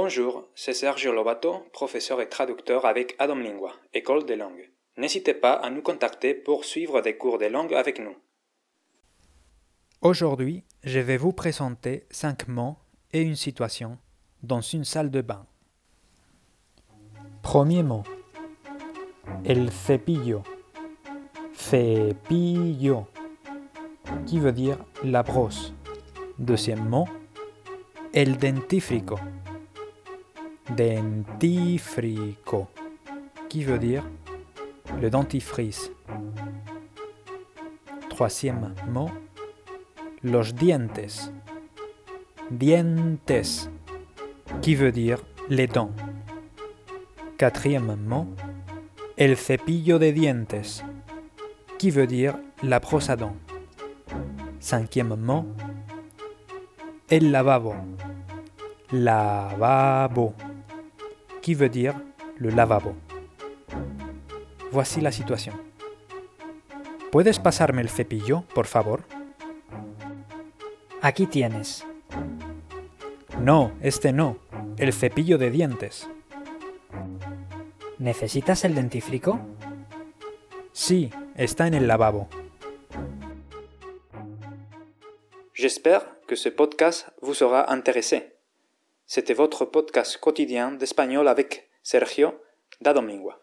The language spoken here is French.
Bonjour, c'est Sergio Lobato, professeur et traducteur avec Adam Lingua, École des langues. N'hésitez pas à nous contacter pour suivre des cours de langue avec nous. Aujourd'hui, je vais vous présenter cinq mots et une situation dans une salle de bain. Premier mot. El cepillo. Cepillo. Qui veut dire la brosse. Deuxième mot. El dentifrico. Dentifrico. Qui veut dire le dentifrice? Troisième mot. Los dientes. Dientes. Qui veut dire les dents? Quatrième mot. El cepillo de dientes. Qui veut dire la brosse à dents? Cinquième mot. El lavabo. Lavabo. Qui veut dire lavabo. Voici la situation. ¿Puedes pasarme el cepillo, por favor? Aquí tienes. No, este no. El cepillo de dientes. ¿Necesitas el dentífrico? Sí, está en el lavabo. J'espère que ce podcast vous sera intéressé. C'était votre podcast quotidien d'espagnol avec Sergio da Domingua.